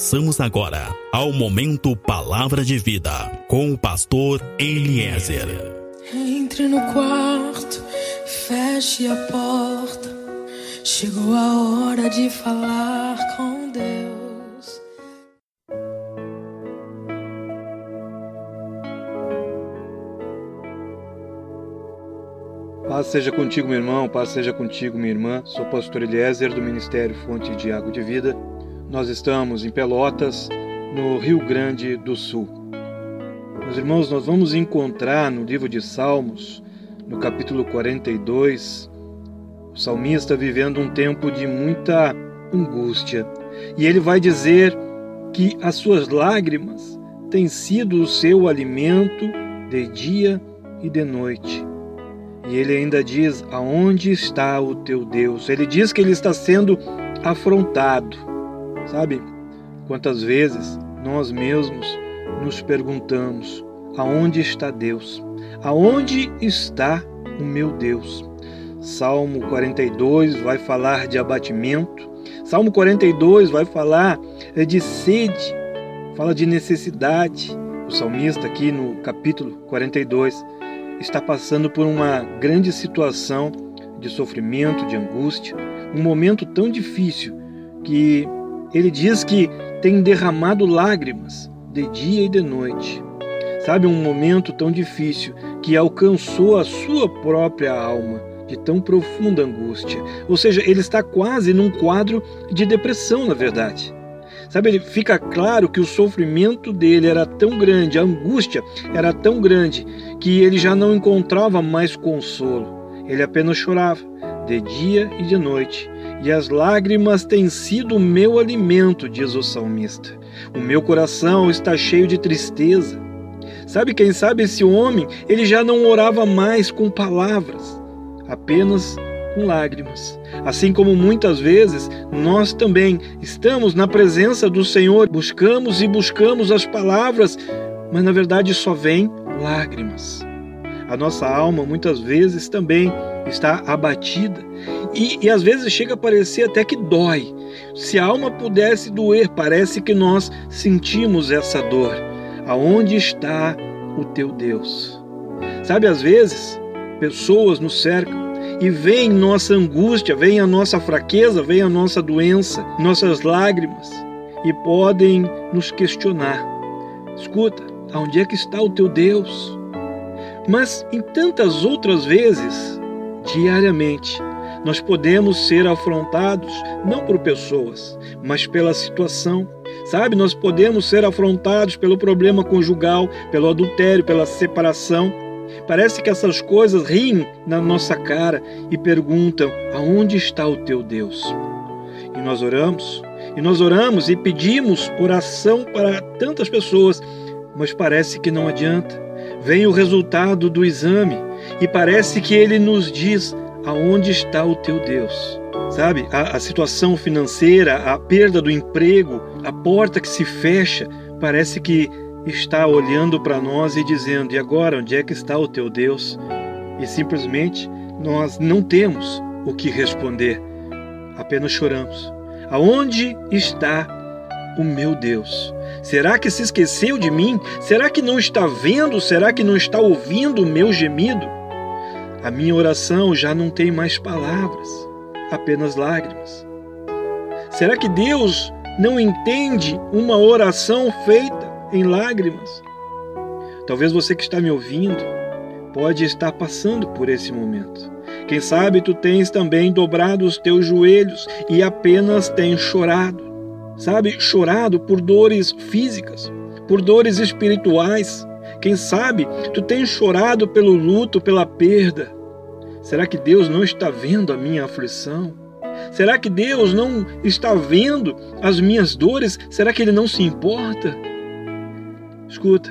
Passamos agora ao momento Palavra de Vida com o pastor Eliezer. Entre no quarto, feche a porta. Chegou a hora de falar com Deus. Paz seja contigo, meu irmão, paz seja contigo, minha irmã. Sou pastor Eliezer do Ministério Fonte de Água de Vida. Nós estamos em Pelotas, no Rio Grande do Sul. Meus irmãos, nós vamos encontrar no livro de Salmos, no capítulo 42, o salmista vivendo um tempo de muita angústia. E ele vai dizer que as suas lágrimas têm sido o seu alimento de dia e de noite. E ele ainda diz: Aonde está o teu Deus? Ele diz que ele está sendo afrontado. Sabe quantas vezes nós mesmos nos perguntamos: Aonde está Deus? Aonde está o meu Deus? Salmo 42 vai falar de abatimento. Salmo 42 vai falar de sede, fala de necessidade. O salmista, aqui no capítulo 42, está passando por uma grande situação de sofrimento, de angústia, um momento tão difícil que ele diz que tem derramado lágrimas de dia e de noite. Sabe, um momento tão difícil que alcançou a sua própria alma de tão profunda angústia. Ou seja, ele está quase num quadro de depressão, na verdade. Sabe, fica claro que o sofrimento dele era tão grande, a angústia era tão grande, que ele já não encontrava mais consolo. Ele apenas chorava, de dia e de noite. E as lágrimas têm sido o meu alimento, diz o salmista. O meu coração está cheio de tristeza. Sabe quem sabe esse homem, ele já não orava mais com palavras, apenas com lágrimas. Assim como muitas vezes nós também estamos na presença do Senhor, buscamos e buscamos as palavras, mas na verdade só vem lágrimas. A nossa alma muitas vezes também está abatida e, e às vezes chega a parecer até que dói. Se a alma pudesse doer, parece que nós sentimos essa dor. Aonde está o teu Deus? Sabe, às vezes pessoas nos cercam e vem nossa angústia, vem a nossa fraqueza, vem a nossa doença, nossas lágrimas e podem nos questionar. Escuta, aonde é que está o teu Deus? Mas em tantas outras vezes, diariamente, nós podemos ser afrontados não por pessoas, mas pela situação. Sabe, nós podemos ser afrontados pelo problema conjugal, pelo adultério, pela separação. Parece que essas coisas riem na nossa cara e perguntam: aonde está o teu Deus? E nós oramos, e nós oramos e pedimos oração para tantas pessoas, mas parece que não adianta. Vem o resultado do exame e parece que ele nos diz: aonde está o teu Deus? Sabe, a, a, situação financeira, a perda do emprego, a porta que se fecha, parece que está olhando para nós e dizendo: e agora, onde é que está o teu Deus? E simplesmente nós não temos o que responder, apenas choramos. Aonde está o meu Deus? Será que se esqueceu de mim? Será que não está vendo? Será que não está ouvindo o meu gemido? A minha oração já não tem mais palavras, apenas lágrimas. Será que Deus não entende uma oração feita em lágrimas? Talvez você que está me ouvindo pode estar passando por esse momento. Quem sabe tu tens também dobrado os teus joelhos e apenas tens chorado. Sabe, chorado por dores físicas, por dores espirituais, quem sabe tu tens chorado pelo luto, pela perda. Será que Deus não está vendo a minha aflição? Será que Deus não está vendo as minhas dores? Será que Ele não se importa? Escuta,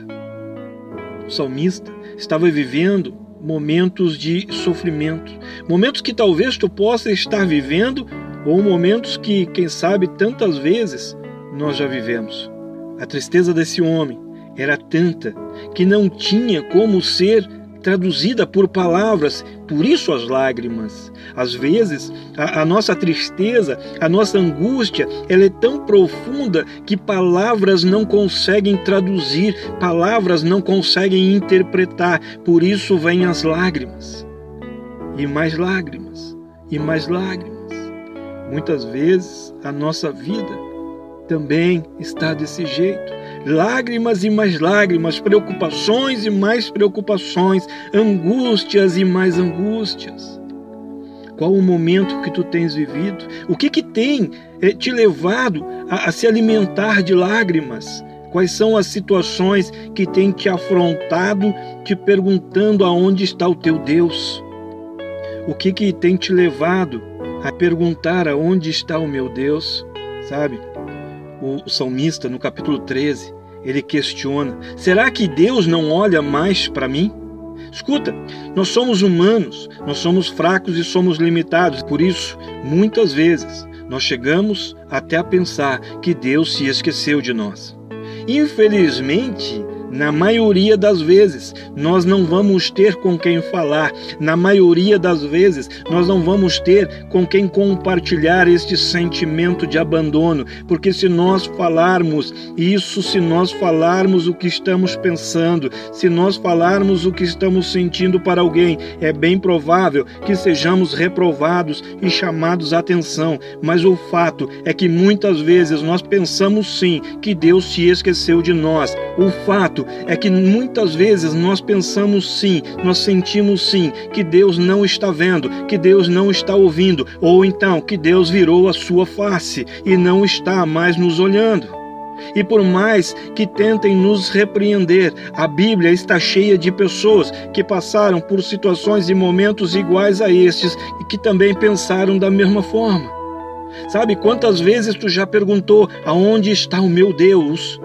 o salmista estava vivendo momentos de sofrimento, momentos que talvez tu possa estar vivendo ou momentos que, quem sabe, tantas vezes nós já vivemos. A tristeza desse homem era tanta que não tinha como ser traduzida por palavras, por isso as lágrimas. Às vezes, a, a, nossa tristeza, a nossa angústia, ela é tão profunda que palavras não conseguem traduzir, palavras não conseguem interpretar. Por isso vêm as lágrimas. E mais lágrimas, e mais lágrimas. Muitas vezes a nossa vida também está desse jeito lágrimas e mais lágrimas, preocupações e mais preocupações, angústias e mais angústias. Qual o momento que tu tens vivido? O que que tem eh, te levado a, a se alimentar de lágrimas? Quais são as situações que têm te afrontado, te perguntando aonde está o teu Deus? O que que tem te levado a perguntar aonde está o meu Deus? Sabe? o salmista, no capítulo 13, ele questiona: será que Deus não olha mais para mim? Escuta, nós somos humanos, nós somos fracos e somos limitados, por isso, muitas vezes, nós chegamos até a pensar que Deus se esqueceu de nós. Infelizmente, na maioria das vezes, nós não vamos ter com quem falar. Na maioria das vezes, nós não vamos ter com quem compartilhar este sentimento de abandono, porque se nós falarmos isso, se nós falarmos o que estamos pensando, se nós falarmos o que estamos sentindo para alguém, é bem provável que sejamos reprovados e chamados a atenção. Mas o fato é que muitas vezes nós pensamos sim que Deus se esqueceu de nós. O fato fato é que muitas vezes nós pensamos sim, nós sentimos sim que Deus não está vendo, que Deus não está ouvindo, ou então que Deus virou a sua face e não está mais nos olhando. E por mais que tentem nos repreender, a Bíblia está cheia de pessoas que passaram por situações e momentos iguais a estes e que também pensaram da mesma forma. Sabe quantas vezes tu já perguntou aonde está o meu Deus?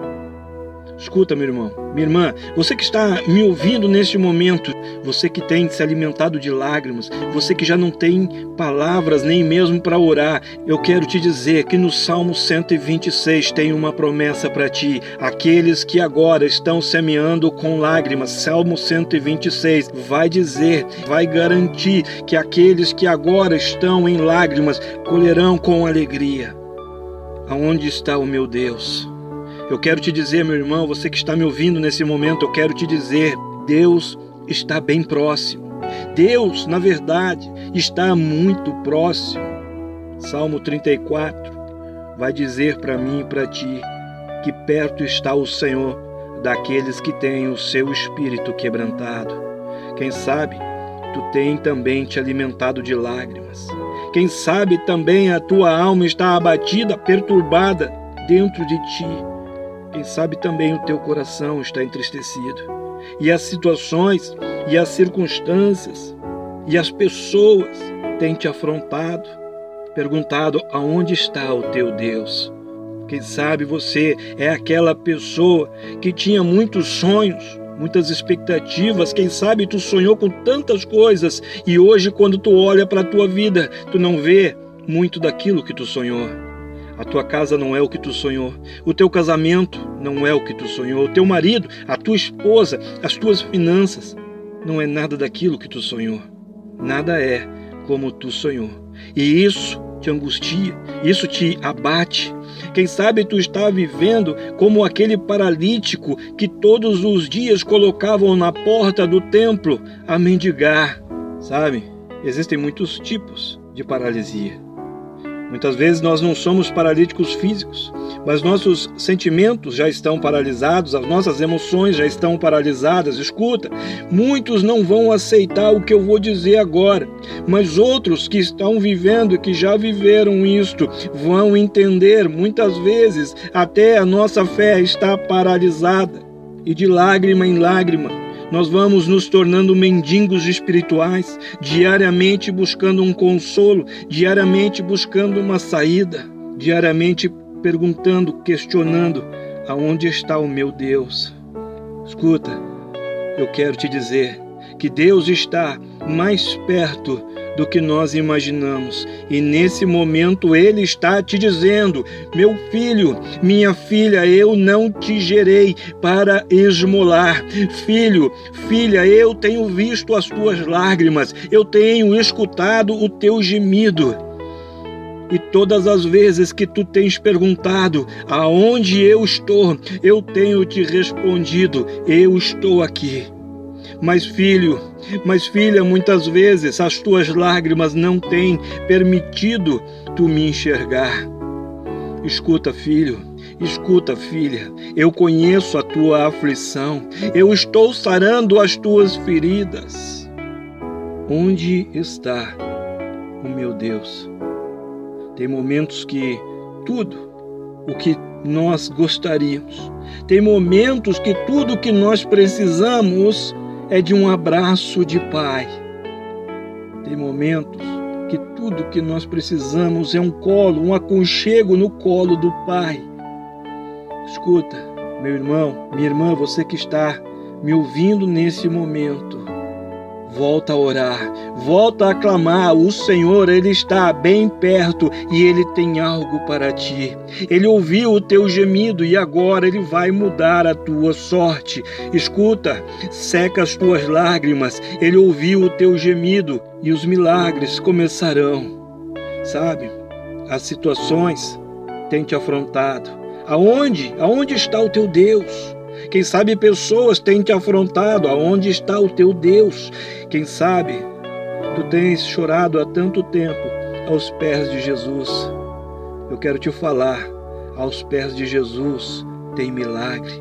Escuta, meu irmão, minha irmã, você que está me ouvindo neste momento, você que tem se alimentado de lágrimas, você que já não tem palavras nem mesmo para orar, eu quero te dizer que no Salmo 126 tem uma promessa para ti. Aqueles que agora estão semeando com lágrimas, Salmo 126 vai dizer, vai garantir que aqueles que agora estão em lágrimas colherão com alegria. Aonde está o meu Deus? Eu quero te dizer, meu irmão, você que está me ouvindo nesse momento, eu quero te dizer: Deus está bem próximo. Deus, na verdade, está muito próximo. Salmo 34 vai dizer para mim e para ti que perto está o Senhor daqueles que têm o seu espírito quebrantado. Quem sabe tu tem também te alimentado de lágrimas. Quem sabe também a tua alma está abatida, perturbada dentro de ti quem sabe também o teu coração está entristecido. E as situações e as circunstâncias e as pessoas têm te afrontado, perguntado aonde está o teu Deus. Quem sabe você é aquela pessoa que tinha muitos sonhos, muitas expectativas, quem sabe tu sonhou com tantas coisas e hoje quando tu olha para a tua vida, tu não vê muito daquilo que tu sonhou. A tua casa não é o que tu sonhou. O teu casamento não é o que tu sonhou. O teu marido, a tua esposa, as tuas finanças não é nada daquilo que tu sonhou. Nada é como tu sonhou. E isso te angustia, isso te abate. Quem sabe tu está vivendo como aquele paralítico que todos os dias colocavam na porta do templo a mendigar. Sabe? Existem muitos tipos de paralisia. Muitas vezes nós não somos paralíticos físicos, mas nossos sentimentos já estão paralisados, as nossas emoções já estão paralisadas. Escuta, muitos não vão aceitar o que eu vou dizer agora, mas outros que estão vivendo, que já viveram isto, vão entender. Muitas vezes até a nossa fé está paralisada e de lágrima em lágrima nós vamos nos tornando mendigos espirituais, diariamente buscando um consolo, diariamente buscando uma saída, diariamente perguntando, questionando: aonde está o meu Deus? Escuta, eu quero te dizer que Deus está mais perto do que nós imaginamos. E nesse momento ele está te dizendo: Meu filho, minha filha, eu não te gerei para esmolar. Filho, filha, eu tenho visto as tuas lágrimas, eu tenho escutado o teu gemido. E todas as vezes que tu tens perguntado aonde eu estou, eu tenho te respondido: eu estou aqui. Mas filho, mas filha, muitas vezes as tuas lágrimas não têm permitido tu me enxergar. Escuta, filho, escuta, filha, eu conheço a tua aflição, eu estou sarando as tuas feridas. Onde está o meu Deus? Tem momentos que tudo o que nós gostaríamos, tem momentos que tudo o que nós precisamos é de um abraço de pai. Tem momentos que tudo que nós precisamos é um colo, um aconchego no colo do pai. Escuta, meu irmão, minha irmã, você que está me ouvindo nesse momento, Volta a orar, volta a clamar. O Senhor, Ele está bem perto e Ele tem algo para ti. Ele ouviu o teu gemido e agora Ele vai mudar a tua sorte. Escuta, seca as tuas lágrimas. Ele ouviu o teu gemido e os milagres começarão. Sabe, as situações têm te afrontado. Aonde? Aonde está o teu Deus? Quem sabe pessoas têm te afrontado. Aonde está o teu Deus? Quem sabe tu tens chorado há tanto tempo aos pés de Jesus. Eu quero te falar, aos pés de Jesus tem milagre.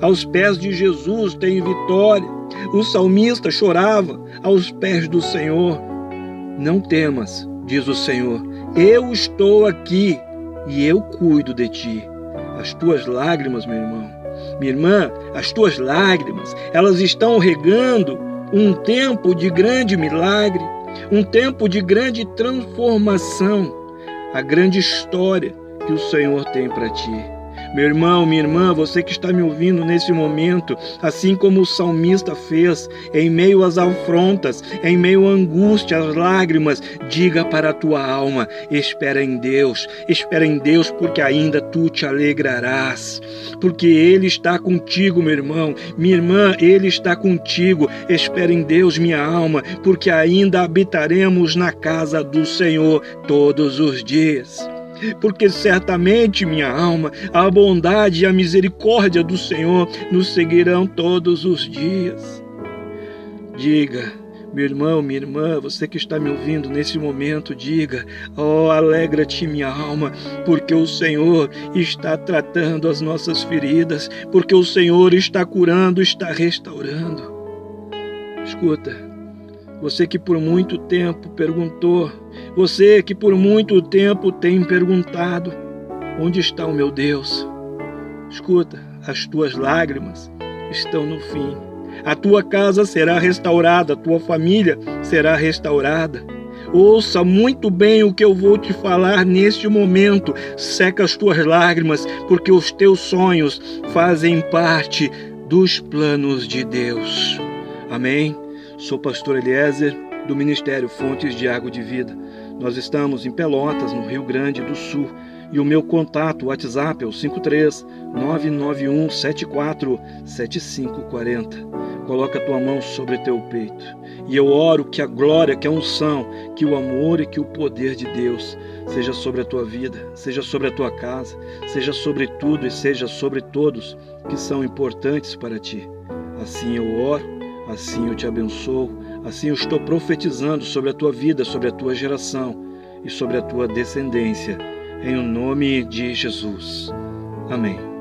Aos pés de Jesus tem vitória. O salmista chorava aos pés do Senhor. Não temas, diz o Senhor, eu estou aqui e eu cuido de ti. As tuas lágrimas, meu irmão, minha irmã, as tuas lágrimas, elas estão regando um tempo de grande milagre, um tempo de grande transformação, a grande história que o Senhor tem para ti. Meu irmão, minha irmã, você que está me ouvindo nesse momento, assim como o salmista fez, em meio às afrontas, em meio à angústia, às lágrimas, diga para a tua alma: espera em Deus, espera em Deus, porque ainda tu te alegrarás, porque Ele está contigo, meu irmão, minha irmã, Ele está contigo. Espera em Deus, minha alma, porque ainda habitaremos na casa do Senhor todos os dias porque certamente, minha alma, a bondade e a misericórdia do Senhor nos seguirão todos os dias. Diga, meu irmão, minha irmã, você que está me ouvindo nesse momento, diga: Oh, alegra-te, minha alma, porque o Senhor está tratando as nossas feridas, porque o Senhor está curando, está restaurando. Escuta, você que por muito tempo perguntou, você que por muito tempo tem perguntado: onde está o meu Deus? Escuta, as tuas lágrimas estão no fim. A tua casa será restaurada, a tua família será restaurada. Ouça muito bem o que eu vou te falar neste momento. Seca as tuas lágrimas, porque os teus sonhos fazem parte dos planos de Deus. Amém? Sou pastor Eliezer, do Ministério Fontes de Água de Vida. Nós estamos em Pelotas, no Rio Grande do Sul, e o meu contato WhatsApp é o 53 991 74 7540. Coloca a tua mão sobre teu peito. E eu oro que a glória, que a unção, que o amor e que o poder de Deus seja sobre a tua vida, seja sobre a tua casa, seja sobre tudo e seja sobre todos que são importantes para ti. Assim eu oro Assim eu te abençoo, assim eu estou profetizando sobre a tua vida, sobre a tua geração e sobre a tua descendência, em o nome de Jesus. Amém.